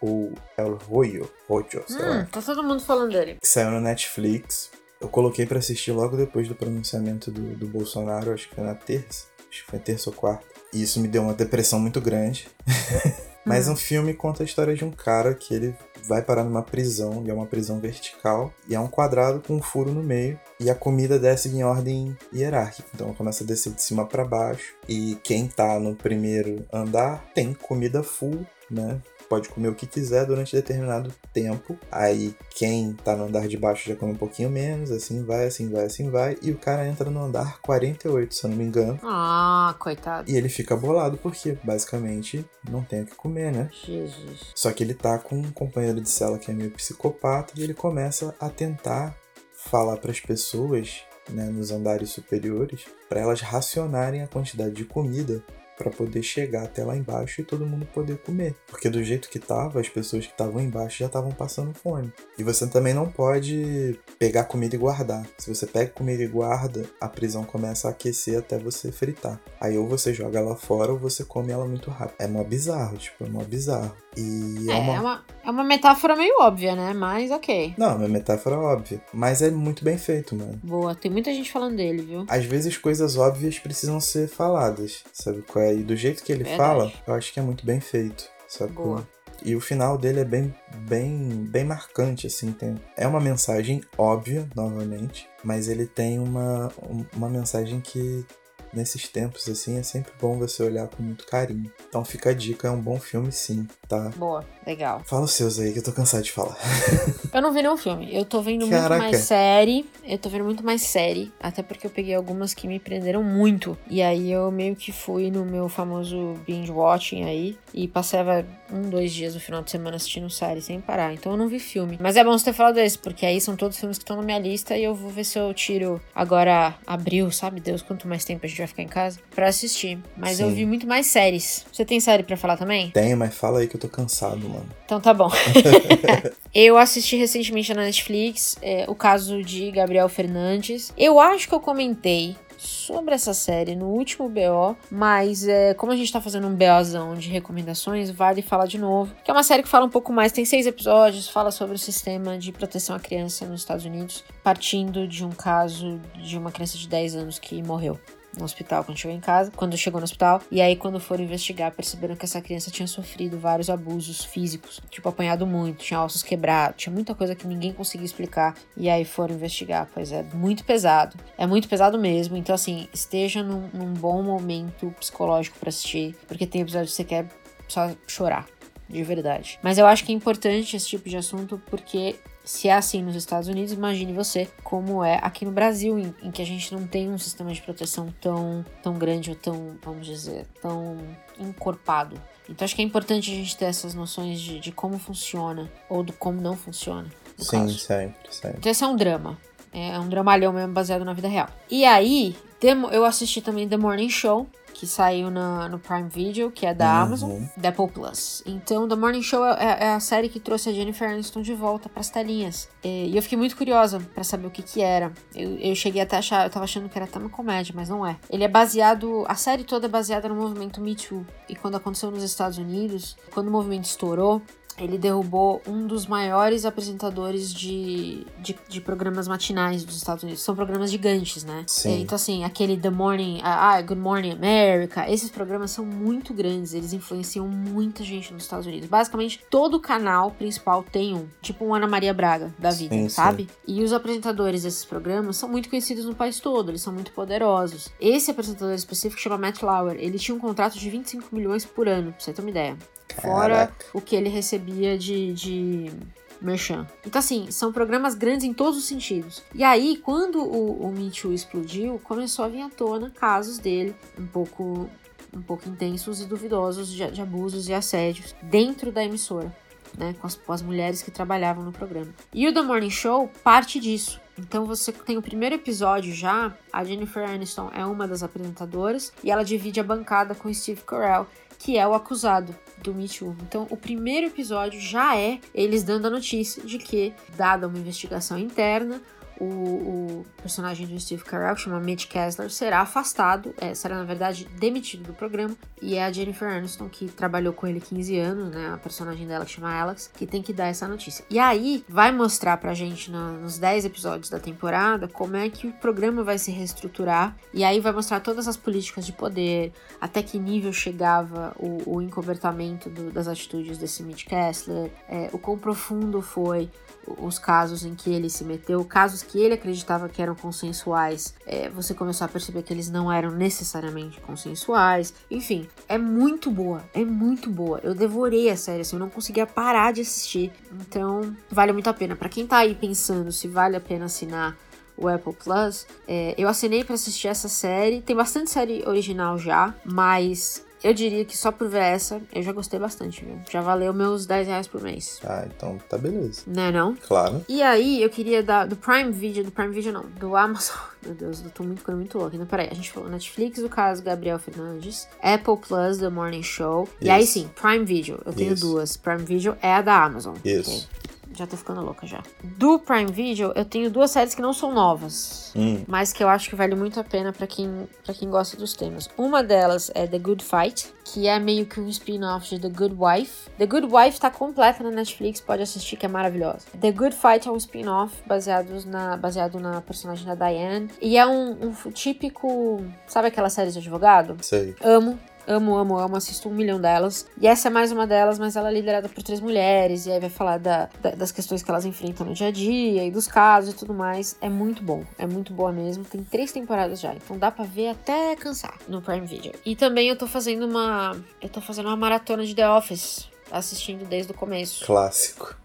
ou El Royo, Royo, sei lá Hum, tá todo mundo falando dele. que saiu no Netflix. Eu coloquei pra assistir logo depois do pronunciamento do, do Bolsonaro, acho que foi na terça, acho que foi terça ou quarta. E isso me deu uma depressão muito grande. Mas um filme conta a história de um cara que ele vai parar numa prisão, e é uma prisão vertical, e é um quadrado com um furo no meio, e a comida desce em ordem hierárquica. Então ela começa a descer de cima para baixo, e quem tá no primeiro andar tem comida full, né? Pode comer o que quiser durante determinado tempo. Aí quem tá no andar de baixo já come um pouquinho menos, assim vai, assim vai, assim vai. E o cara entra no andar 48, se eu não me engano. Ah, coitado. E ele fica bolado porque, basicamente, não tem o que comer, né? Jesus. Só que ele tá com um companheiro de cela que é meio psicopata e ele começa a tentar falar para as pessoas, né, nos andares superiores, para elas racionarem a quantidade de comida para poder chegar até lá embaixo e todo mundo poder comer. Porque do jeito que tava, as pessoas que estavam embaixo já estavam passando fome. E você também não pode pegar comida e guardar. Se você pega comida e guarda, a prisão começa a aquecer até você fritar. Aí ou você joga ela fora ou você come ela muito rápido. É mó bizarro, tipo, é mó bizarro. E é, é, uma... é, uma... é uma metáfora meio óbvia, né? Mas ok. Não, é uma metáfora óbvia. Mas é muito bem feito, mano. Boa, tem muita gente falando dele, viu? Às vezes coisas óbvias precisam ser faladas, sabe qual é? E do jeito que ele Verdade. fala, eu acho que é muito bem feito, sabe? Boa. E o final dele é bem, bem, bem marcante, assim. Tem, é uma mensagem óbvia, novamente, mas ele tem uma, uma mensagem que nesses tempos, assim, é sempre bom você olhar com muito carinho. Então fica a dica, é um bom filme sim, tá? Boa, legal. Fala os seus aí, que eu tô cansado de falar. eu não vi nenhum filme, eu tô vendo Caraca. muito mais série, eu tô vendo muito mais série, até porque eu peguei algumas que me prenderam muito, e aí eu meio que fui no meu famoso binge watching aí, e passava um, dois dias no final de semana assistindo série sem parar, então eu não vi filme. Mas é bom você ter falado desse, porque aí são todos filmes que estão na minha lista, e eu vou ver se eu tiro agora abril, sabe Deus, quanto mais tempo a gente vai ficar em casa, para assistir. Mas Sim. eu vi muito mais séries. Você tem série para falar também? Tenho, mas fala aí que eu tô cansado, mano. Então tá bom. eu assisti recentemente na Netflix é, o caso de Gabriel Fernandes. Eu acho que eu comentei sobre essa série no último BO, mas é, como a gente tá fazendo um BOzão de recomendações, vale falar de novo. Que é uma série que fala um pouco mais, tem seis episódios, fala sobre o sistema de proteção à criança nos Estados Unidos, partindo de um caso de uma criança de 10 anos que morreu no hospital quando chegou em casa, quando chegou no hospital. E aí, quando foram investigar, perceberam que essa criança tinha sofrido vários abusos físicos, tipo, apanhado muito, tinha ossos quebrados, tinha muita coisa que ninguém conseguia explicar. E aí foram investigar. Pois é, muito pesado. É muito pesado mesmo. Então, assim, esteja num, num bom momento psicológico para assistir, porque tem episódios que você quer só chorar de verdade. Mas eu acho que é importante esse tipo de assunto porque se é assim nos Estados Unidos, imagine você como é aqui no Brasil, em, em, que a gente não tem um sistema de proteção tão, tão grande ou tão, vamos dizer, tão encorpado. Então acho que é importante a gente ter essas noções de, de como funciona ou do como não funciona. Sim, caso. sempre, sempre. Então esse é um drama. É um dramalhão mesmo baseado na vida real. E aí, eu assisti também The Morning Show, que saiu na, no Prime Video, que é da uhum. Amazon, da Apple Plus. Então, The Morning Show é, é, a série que trouxe a Jennifer Aniston de volta para as telinhas. E, eu fiquei muito curiosa para saber o que que era. Eu, eu cheguei até a achar, eu tava achando que era até uma comédia, mas não é. Ele é baseado, a série toda é baseada no movimento Me Too. E quando aconteceu nos Estados Unidos, quando o movimento estourou, ele derrubou um dos maiores apresentadores de, de, de, programas matinais dos Estados Unidos. São programas gigantes, né? Sim. Então, assim, aquele The Morning, ah, Good Morning America, esses programas são muito grandes, eles influenciam muita gente nos Estados Unidos. Basicamente, todo canal principal tem um, tipo um Ana Maria Braga da vida, sim, sabe? Sim. E os apresentadores desses programas são muito conhecidos no país todo, eles são muito poderosos. Esse apresentador específico chama Matt Lauer, ele tinha um contrato de 25 milhões por ano, pra você ter uma ideia. Fora o que ele recebia de, de merchan. Então, assim, são programas grandes em todos os sentidos. E aí, quando o, o Me Too explodiu, começou a vir à tona casos dele um pouco, um pouco intensos e duvidosos de, de abusos e assédios dentro da emissora. Né, com, as, com as mulheres que trabalhavam no programa. E o The Morning Show parte disso. Então você tem o primeiro episódio já, a Jennifer Aniston é uma das apresentadoras e ela divide a bancada com Steve Carell, que é o acusado do Me Too. Então, o primeiro episódio já é eles dando a notícia de que, dada uma investigação interna, o, o, personagem do Steve Carell, que chama Mitch Kessler, será afastado, é, será na verdade demitido do programa, e é a Jennifer Aniston, que trabalhou com ele 15 anos, né, a personagem dela que chama Alex, que tem que dar essa notícia. E aí vai mostrar pra gente no, nos 10 episódios da temporada como é que o programa vai se reestruturar, e aí vai mostrar todas as políticas de poder, até que nível chegava o, o encobertamento do, das atitudes desse Mitch Kessler, é, o quão profundo foi os casos em que ele se meteu, casos que ele acreditava que eram consensuais, é, você começou a perceber que eles não eram necessariamente consensuais. Enfim, é muito boa, é muito boa. Eu devorei a série, assim, eu não conseguia parar de assistir. Então, vale muito a pena. Para quem tá aí pensando se vale a pena assinar o Apple Plus, é, eu assinei para assistir essa série. Tem bastante série original já, mas eu diria que só por ver essa, eu já gostei bastante, viu? Já valeu meus 10 reais por mês. Ah, então tá beleza. Não é não? Claro. E aí, eu queria dar do Prime Video, do Prime Video não, do Amazon. Meu Deus, eu tô muito ficando muito louca. Então, peraí, a gente falou Netflix, do caso Gabriel Fernandes, Apple Plus, The Morning Show. E aí Isso. sim, Prime Video. Eu tenho Isso. duas. Prime Video é a da Amazon. Isso. ok? Já tô ficando louca já. Do Prime Video, eu tenho duas séries que não são novas. Hum, Mas que eu acho que vale muito a pena pra quem, pra quem gosta dos temas. Uma delas é The Good Fight, que é meio que um spin-off de The Good Wife. The Good Wife tá completa na Netflix, pode assistir, que é maravilhosa. The Good Fight é um spin-off baseado na, baseado na personagem da Diane. E é um, um típico. Sabe aquela série de advogado? sei. Amo. Amo, amo, amo, assisto um milhão delas. E essa é mais uma delas, mas ela é liderada por três mulheres. E aí vai falar da, da- das questões que elas enfrentam no dia a dia e dos casos e tudo mais. É muito bom, é muito boa mesmo. Tem três temporadas já, então dá pra ver até cansar no Prime Video. E também eu tô fazendo uma. Eu tô fazendo uma maratona de The Office. Assistindo desde o começo. Clássico.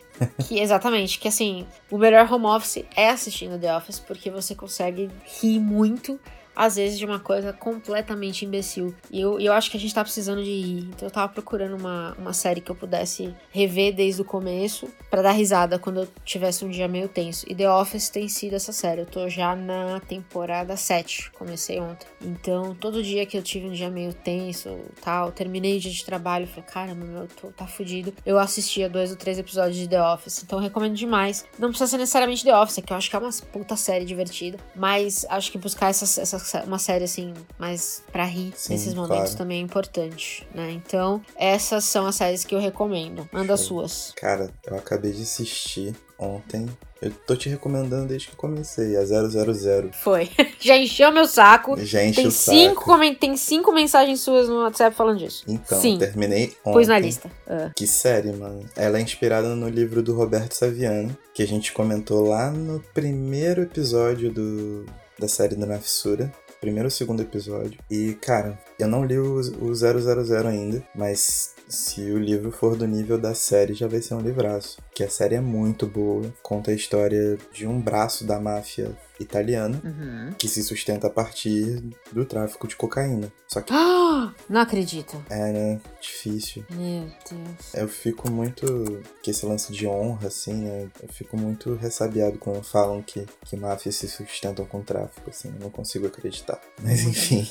Que exatamente, que assim, o melhor home office é assistindo The Office, porque você consegue rir muito, às vezes, de uma coisa completamente imbecil. E eu, eu acho que a gente tá precisando de rir. Então eu tava procurando uma, uma série que eu pudesse rever desde o começo, pra dar risada quando eu tivesse um dia meio tenso. E The Office tem sido essa série. Eu tô já na temporada 7, comecei ontem. Então, todo dia que eu tive um dia meio tenso tal, terminei o dia de trabalho, falei, caramba, meu, eu tô, tá fudido. Eu assistia dois ou três episódios de The Office, então recomendo demais. Não precisa ser necessariamente The Office, que eu acho que é uma puta série divertida, mas acho que buscar essa, essa uma série assim, mais pra rir Sim, nesses momentos claro. também é importante, né? Então, essas são as séries que eu recomendo. Manda as Show. suas. Cara, eu acabei de assistir ontem. Eu tô te recomendando desde que comecei, a 000. Foi. Já encheu meu saco. Gente, Tem o cinco, saco. tem cinco mensagens suas no WhatsApp falando disso. Então, Sim. terminei ontem. Pus na lista. Ah. Que série, mano. Ela é inspirada no livro do Roberto Saviano, que a gente comentou lá no primeiro episódio do, da série da Nafissura. Primeiro ou segundo episódio. E, cara, eu não li o, o 000 ainda, mas se o livro for do nível da série, já vai ser um livraço. Que a série é muito boa. Conta a história de um braço da máfia italiana Uhum. que se sustenta a partir do tráfico de cocaína. Só que Ah, não acredito. é, né? Difícil. Meu Deus. Eu fico muito. que esse lance de honra, assim, né? Eu fico muito ressabiado quando falam que, que máfias se sustentam com tráfico, assim. Eu não consigo acreditar. Mas enfim,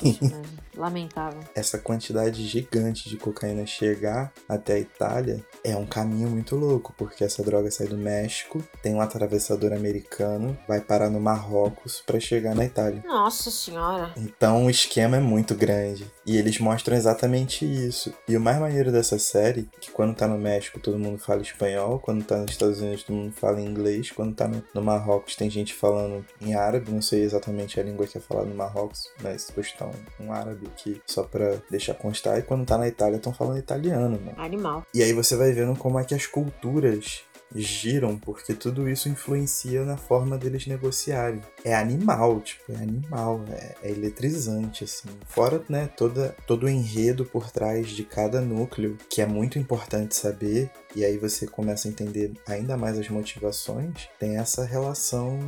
Lamentável. essa quantidade gigante de cocaína chegar até a Itália é um caminho muito louco, porque essa droga sai do México, tem um atravessador americano, vai parar no Marrocos pra chegar na Itália. Nossa senhora. Então o esquema é muito grande. E eles mostram exatamente isso. E o mais maneiro dessa série, que quando tá no México todo mundo fala espanhol, quando tá nos Estados Unidos todo mundo fala inglês, quando tá no, no Marrocos tem gente falando em árabe, não sei exatamente a língua que é falada no Marrocos, mas postar um, um árabe aqui só pra deixar constar. E quando tá na Itália estão falando italiano, mano. Animal. E aí você vai vendo como é que as culturas giram, porque tudo isso influencia na forma deles negociarem. É animal, tipo, é animal, é, é eletrizante, assim. Fora, né, toda, todo o enredo por trás de cada núcleo, que é muito importante saber, e aí você começa a entender ainda mais as motivações, tem essa relação,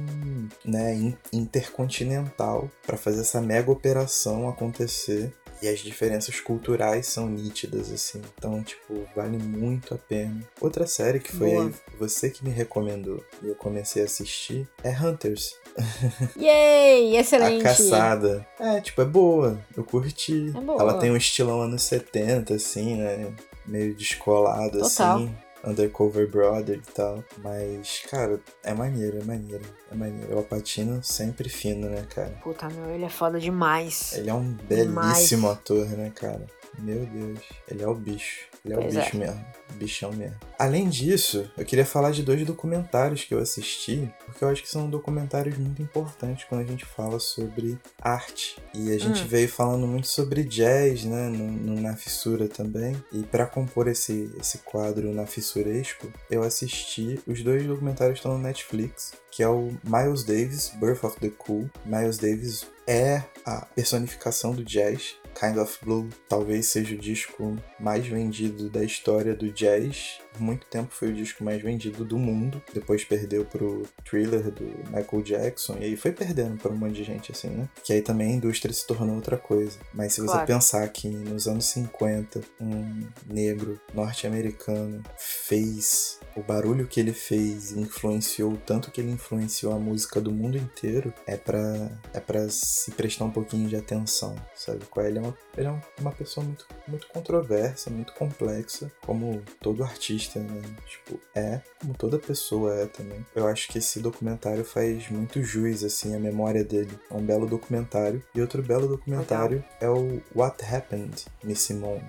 né, in- intercontinental para fazer essa mega operação acontecer e as diferenças culturais são nítidas, assim. Então, tipo, vale muito a pena. Outra série que foi aí, você que me recomendou e eu comecei a assistir é Hunters. Yay! Excelente. A Caçada. É, tipo, é boa. Eu curti. É boa. Ela tem um estilão anos 70, assim, né? Meio descolado, Total. assim. Undercover Brother e tal. Mas, cara, é maneiro, é maneiro. É maneiro. O Patino sempre fino, né, cara? Puta, meu, ele é foda demais. Ele é um belíssimo ator, né, cara? Meu Deus. Ele é o bicho. Ele é Pois o é. bicho mesmo. Bichão mesmo. Além disso, eu queria falar de dois documentários que eu assisti, porque eu acho que são documentários muito importantes quando a gente fala sobre arte. E a gente Hum. veio falando muito sobre jazz, né, no, no Na Fissura também. E para compor esse, esse quadro Na Fissuresco, eu assisti os dois documentários que estão no Netflix, que é o Miles Davis, Birth of the Cool. Miles Davis é a personificação do jazz. Kind of Blue talvez seja o disco mais vendido da história do jazz, por muito tempo foi o disco mais vendido do mundo. Depois perdeu pro Thriller do Michael Jackson. E aí foi perdendo pra um monte de gente, assim, né? Que aí também a indústria se tornou outra coisa. Mas se você Claro. pensar que nos anos 50, um negro norte-americano fez o barulho que ele fez e influenciou tanto que ele influenciou a música do mundo inteiro, é pra, é pra se prestar um pouquinho de atenção, sabe? é? Ele é uma, ele é um- uma pessoa muito, muito controversa, muito complexa, como todo artista, né? Tipo, é, como toda pessoa é também. Eu acho que esse documentário faz muito jus, assim, à memória dele. É um belo documentário. E outro belo documentário é o What Happened, Miss Simone.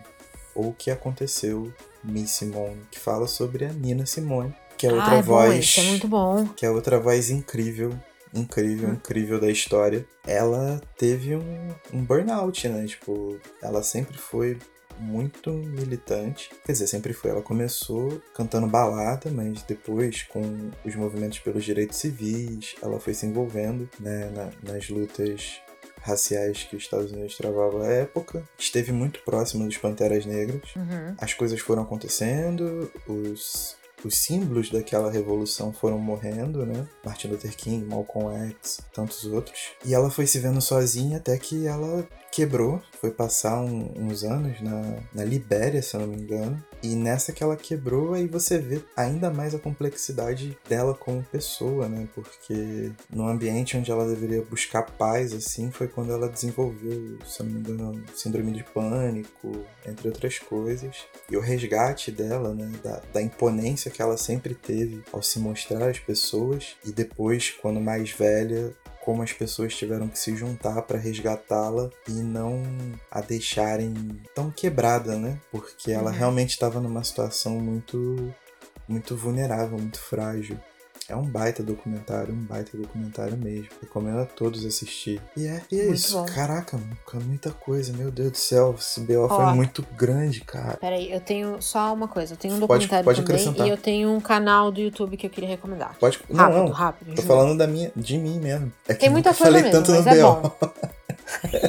Ou o que aconteceu, Miss Simone, que fala sobre a Nina Simone, que é outra ah, é bom, voz esse é muito bom. que é outra voz incrível, incrível, Hum. incrível da história. Ela teve um, um burnout, né? Tipo, ela sempre foi muito militante. Quer dizer, sempre foi. Ela começou cantando balada, mas depois, com os movimentos pelos direitos civis, ela foi se envolvendo né, na- nas lutas raciais que os Estados Unidos travava à época. Esteve muito próxima dos Panteras Negras Uhum. as coisas foram acontecendo, os, os símbolos daquela revolução foram morrendo, né? Martin Luther King, Malcolm X, tantos outros. E ela foi se vendo sozinha até que ela quebrou, foi passar um- uns anos na, na Libéria, se eu não me engano. E nessa que ela quebrou, aí você vê ainda mais a complexidade dela como pessoa, né? Porque no ambiente onde ela deveria buscar paz, assim, foi quando ela desenvolveu, se não me engano, síndrome de pânico, entre outras coisas. E o resgate dela, né? Da, da imponência que ela sempre teve ao se mostrar às pessoas. E depois, quando mais velha, como as pessoas tiveram que se juntar para resgatá-la e não a deixarem tão quebrada, né? Porque ela Uhum. realmente estava numa situação muito muito vulnerável, muito frágil. É um baita documentário, um baita documentário mesmo. Recomendo a todos assistir. E é, e é Muito isso. bom. Caraca, muita coisa. Meu Deus do céu, esse BO foi muito grande, cara. Peraí, eu tenho só uma coisa. Eu tenho um Pode- documentário pode também acrescentar. e eu tenho um canal do YouTube que eu queria recomendar. Pode. Não, Rápido, não. rápido. Tô falando da minha, de mim mesmo. É Tem muita coisa falei mesmo, tanto no mas é BO. bom.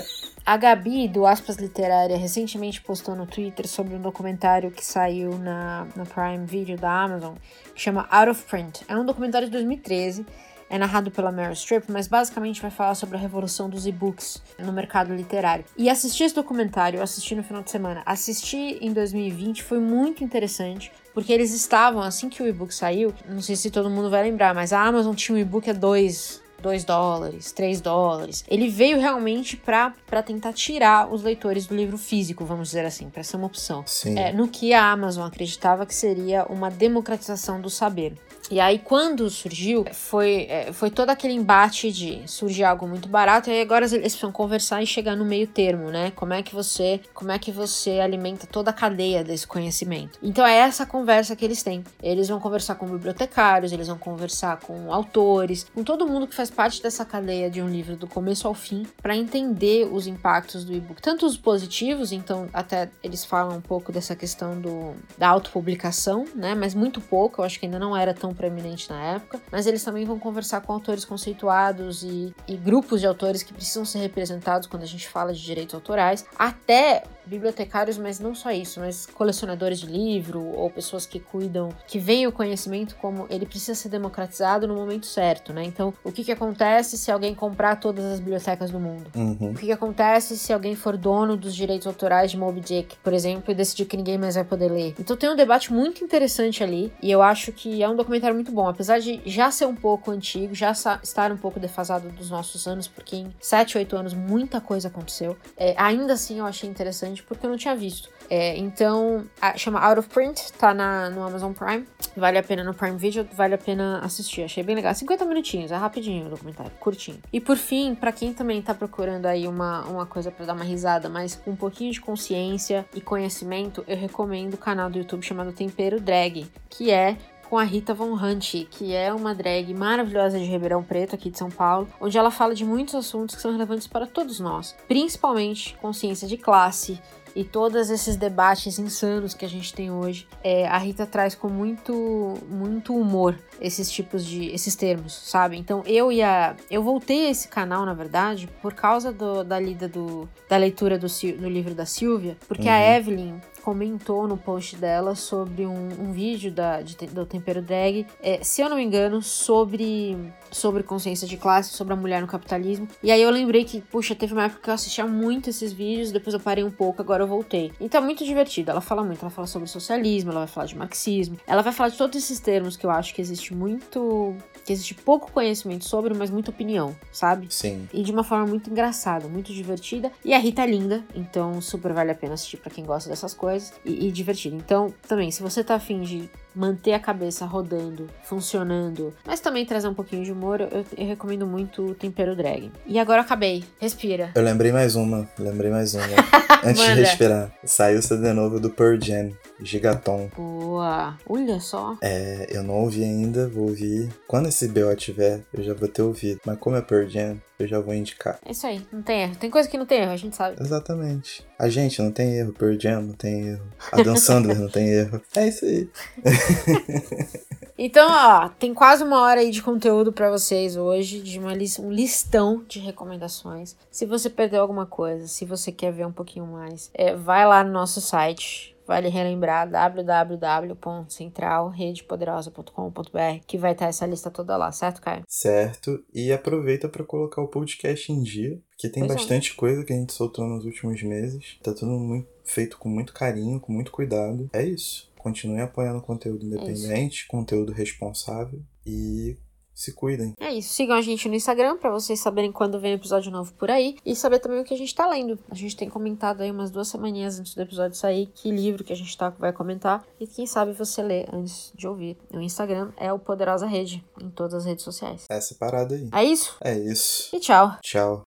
A Gabi, do Aspas Literária, recentemente postou no Twitter sobre um documentário que saiu na, na Prime Video da Amazon, que chama Out of Print. É um documentário de 2013, é narrado pela Meryl Streep, mas basicamente vai falar sobre a revolução dos e-books no mercado literário. E assistir esse documentário, assisti no final de semana, assistir em 2020 foi muito interessante, porque eles estavam, assim que o e-book saiu, não sei se todo mundo vai lembrar, mas a Amazon tinha um e-book a dois 2 dólares, 3 dólares. Ele veio realmente para tentar tirar os leitores do livro físico, vamos dizer assim, para ser uma opção. É, no que a Amazon acreditava que seria uma democratização do saber. E aí, quando surgiu, foi, é, foi todo aquele embate de surgir algo muito barato, e aí agora eles precisam conversar e chegar no meio termo, né? Como é que você, como é que você alimenta toda a cadeia desse conhecimento? Então é essa conversa que eles têm. Eles vão conversar com bibliotecários, eles vão conversar com autores, com todo mundo que faz parte dessa cadeia de um livro do começo ao fim, para entender os impactos do e-book, tanto os positivos, então até eles falam um pouco dessa questão do da autopublicação, né? Mas muito pouco, eu acho que ainda não era tão preeminente na época. Mas eles também vão conversar com autores conceituados e, e grupos de autores que precisam ser representados quando a gente fala de direitos autorais, até bibliotecários, mas não só isso, mas colecionadores de livro ou pessoas que cuidam, que veem o conhecimento como ele precisa ser democratizado no momento certo, né? Então, o que que acontece se alguém comprar todas as bibliotecas do mundo? Uhum. O que, que acontece se alguém for dono dos direitos autorais de Moby Dick, por exemplo, e decidir que ninguém mais vai poder ler? Então tem um debate muito interessante ali, e eu acho que é um documentário muito bom, apesar de já ser um pouco antigo, já estar um pouco defasado dos nossos anos, porque em 7, 8 anos muita coisa aconteceu. É, ainda assim eu achei interessante porque eu não tinha visto. É, então, a- chama Out of Print, tá na, no Amazon Prime. Vale a pena no Prime Video, vale a pena assistir. Achei bem legal. 50 minutinhos, é rapidinho o documentário, curtinho. E por fim, pra quem também tá procurando aí uma, uma coisa pra dar uma risada, mas com um pouquinho de consciência e conhecimento, eu recomendo o canal do YouTube chamado Tempero Drag, que é com a Rita Von Hunt, que é uma drag maravilhosa de Ribeirão Preto, aqui de São Paulo, onde ela fala de muitos assuntos que são relevantes para todos nós, principalmente consciência de classe e todos esses debates insanos que a gente tem hoje. É, a Rita traz com muito, muito humor esses tipos de, esses termos, sabe? Então eu e a, eu voltei a esse canal na verdade por causa do- da lida do, da leitura do, do livro da Silvia, porque a Uhum. Evelyn comentou no post dela sobre um, um vídeo da, de, do Tempero Drag, é, se eu não me engano, sobre, sobre consciência de classe, sobre a mulher no capitalismo. E aí eu lembrei que, puxa, teve uma época que eu assistia muito esses vídeos, depois eu parei um pouco, agora eu voltei. Então é muito divertido. Ela fala muito, ela fala sobre socialismo, ela vai falar de marxismo, ela vai falar de todos esses termos que eu acho que existe muito que existe pouco conhecimento sobre, mas muita opinião, sabe? Sim. E de uma forma muito engraçada, muito divertida. E a Rita é linda, então super vale a pena assistir para quem gosta dessas coisas. E, e divertido. Então, também, se você tá afim de manter a cabeça rodando, funcionando, mas também trazer um pouquinho de humor, eu, eu recomendo muito o Tempero Drag. E agora acabei. Respira. Eu lembrei mais uma, lembrei mais uma. Antes de respirar, saiu o CD novo do Pearl Jam, Gigaton. Boa! Olha só. É, eu não ouvi ainda, vou ouvir. Quando esse BO tiver, eu já vou ter ouvido. Mas como é Pearl Jam, eu já vou indicar. É isso aí, não tem erro. Tem coisa que não tem erro, a gente sabe. Exatamente. A gente não tem erro, Pearl Jam não tem erro. A Dan Sandler não tem erro. É isso aí. Então, ó, tem quase uma hora aí de conteúdo para vocês hoje, de uma lista, um listão de recomendações. Se você perdeu alguma coisa, se você quer ver um pouquinho mais, é, vai lá no nosso site, vale relembrar www.centralredepoderosa.com.br que vai estar essa lista toda lá, certo, Caio? Certo. E aproveita para colocar o podcast em dia, porque tem Pois é. bastante coisa que a gente soltou nos últimos meses. Tá tudo muito, feito com muito carinho, com muito cuidado. É isso. Continue apoiando conteúdo independente, conteúdo responsável e se cuidem. É isso. Sigam a gente no Instagram pra vocês saberem quando vem episódio novo por aí e saber também o que a gente tá lendo. A gente tem comentado aí umas duas semaninhas antes do episódio sair que livro que a gente tá, vai comentar e quem sabe você lê antes de ouvir. O Instagram é o Poderosa Rede em todas as redes sociais. Essa parada aí. É isso? É isso. E tchau. Tchau.